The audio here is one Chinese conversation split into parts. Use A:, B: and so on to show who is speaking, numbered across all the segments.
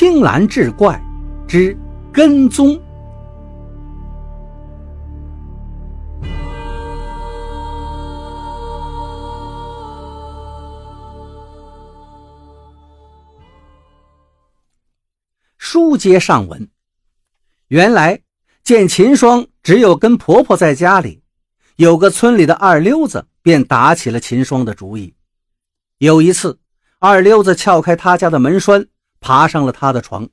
A: 青蓝志怪之跟踪。书接上文，原来见秦霜只有跟婆婆在家里，有个村里的二溜子便打起了秦霜的主意。有一次，二溜子撬开他家的门栓，爬上了他的床。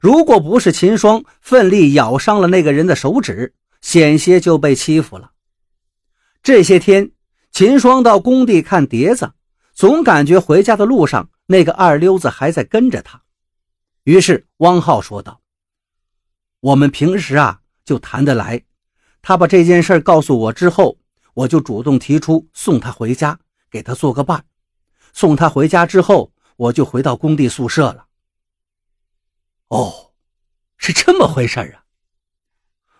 A: 如果不是秦霜奋力咬伤了那个人的手指，险些就被欺负了。这些天，秦霜到工地看碟子，总感觉回家的路上那个二溜子还在跟着他。于是汪浩说道：“我们平时啊就谈得来，他把这件事告诉我之后，我就主动提出送他回家，给他做个伴。送他回家之后，我就回到工地宿舍了。”哦，是这么回事啊！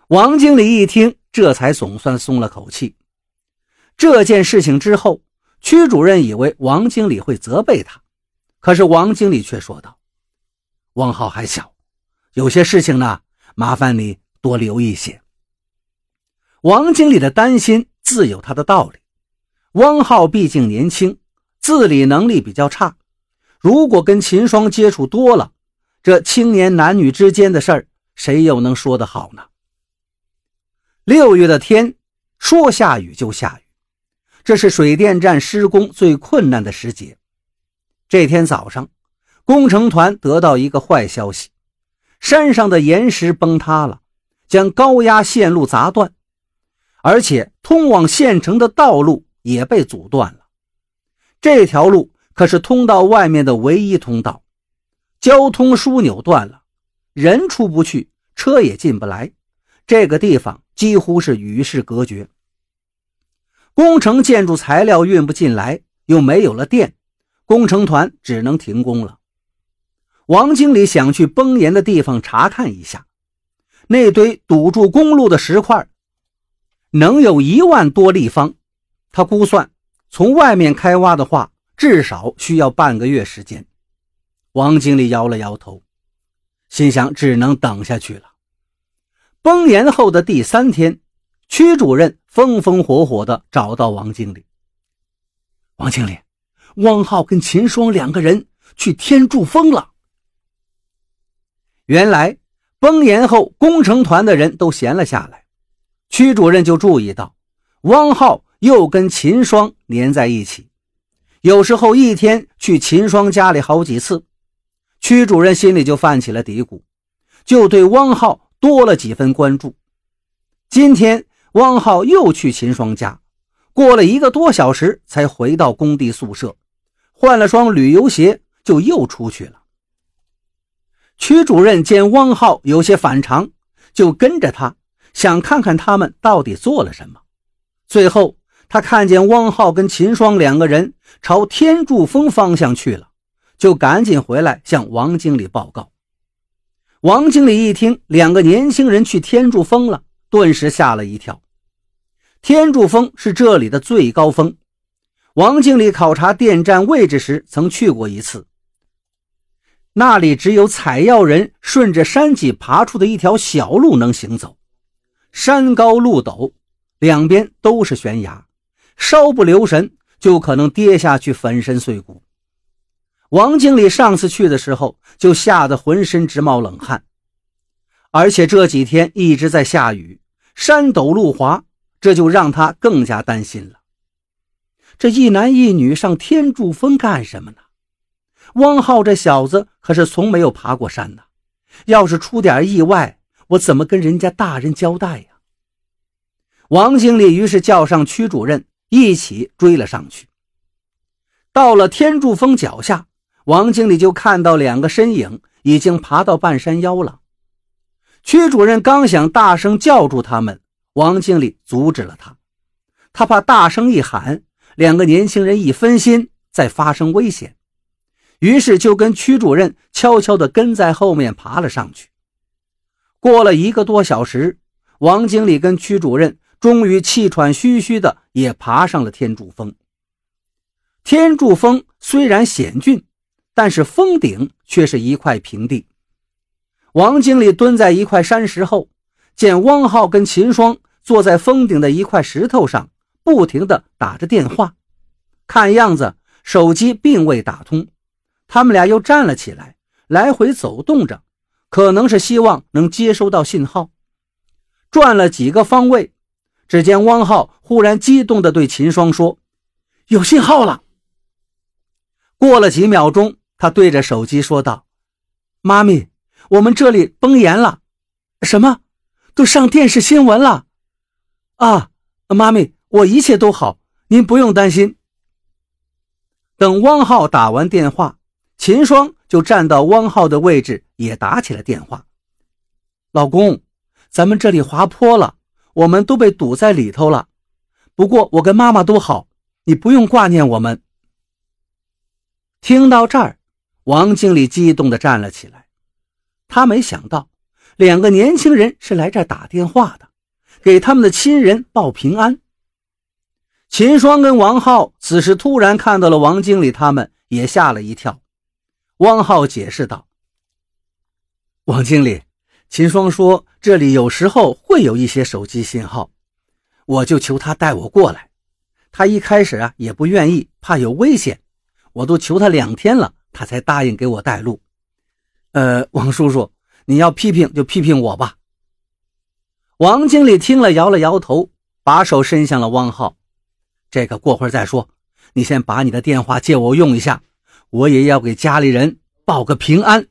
A: 王经理一听，这才总算松了口气。这件事情之后，区主任以为王经理会责备他，可是王经理却说道。汪浩还小，有些事情呢，麻烦你多留意些。王经理的担心自有他的道理。汪浩毕竟年轻，自理能力比较差，如果跟秦霜接触多了，这青年男女之间的事儿，谁又能说得好呢？六月的天，说下雨就下雨，这是水电站施工最困难的时节。这天早上。工程团得到一个坏消息，山上的岩石崩塌了，将高压线路砸断，而且通往县城的道路也被阻断了。这条路可是通道外面的唯一通道，交通枢纽断了，人出不去，车也进不来，这个地方几乎是与世隔绝。工程建筑材料运不进来，又没有了电，工程团只能停工了。王经理想去崩岩的地方查看一下，那堆堵住公路的石块能有一万多立方。他估算，从外面开挖的话，至少需要半个月时间。王经理摇了摇头，心想只能等下去了。崩岩后的第三天，区主任风风火火地找到王经理。王经理，汪浩跟秦霜两个人去天柱峰了。原来崩岩后，工程团的人都闲了下来，区主任就注意到汪浩又跟秦霜粘在一起，有时候一天去秦霜家里好几次，区主任心里就泛起了嘀咕，就对汪浩多了几分关注。今天汪浩又去秦霜家，过了一个多小时才回到工地宿舍，换了双旅游鞋就又出去了。区主任见汪浩有些反常，就跟着他，想看看他们到底做了什么。最后，他看见汪浩跟秦霜两个人朝天柱峰方向去了，就赶紧回来向王经理报告。王经理一听两个年轻人去天柱峰了，顿时吓了一跳。天柱峰是这里的最高峰，王经理考察电站位置时曾去过一次。那里只有采药人顺着山脊爬出的一条小路能行走，山高路陡，两边都是悬崖，稍不留神就可能跌下去粉身碎骨。王经理上次去的时候就吓得浑身直冒冷汗，而且这几天一直在下雨，山陡路滑，这就让他更加担心了。这一男一女上天柱峰干什么呢？汪浩这小子可是从没有爬过山呢，要是出点意外，我怎么跟人家大人交代呀？王经理于是叫上区主任一起追了上去。到了天柱峰脚下，王经理就看到两个身影已经爬到半山腰了。区主任刚想大声叫住他们，王经理阻止了他，他怕大声一喊，两个年轻人一分心，再发生危险。于是就跟区主任悄悄地跟在后面爬了上去。过了一个多小时，王经理跟区主任终于气喘吁吁的也爬上了天柱峰。天柱峰虽然险峻，但是峰顶却是一块平地。王经理蹲在一块山石后，见汪浩跟秦霜坐在峰顶的一块石头上，不停地打着电话，看样子手机并未打通。他们俩又站了起来，来回走动着，可能是希望能接收到信号。转了几个方位，只见汪浩忽然激动地对秦霜说：“有信号了！”过了几秒钟，他对着手机说道：“妈咪。”我们这里崩岩了，什么？都上电视新闻了！啊，妈咪，我一切都好，您不用担心。等汪浩打完电话，秦霜就站到汪浩的位置，也打起了电话。老公，咱们这里滑坡了，我们都被堵在里头了。不过我跟妈妈都好，你不用挂念我们。听到这儿，王经理激动地站了起来。他没想到，两个年轻人是来这打电话的，给他们的亲人报平安。秦霜跟王浩此时突然看到了王经理，他们也吓了一跳。汪浩解释道：“王经理，秦霜说这里有时候会有一些手机信号，我就求他带我过来。他一开始啊也不愿意，怕有危险，我都求他两天了，他才答应给我带路。”呃，王叔叔，你要批评就批评我吧。王经理听了，摇了摇头，把手伸向了汪浩：“这个过会儿再说，你先把你的电话借我用一下，我也要给家里人报个平安。”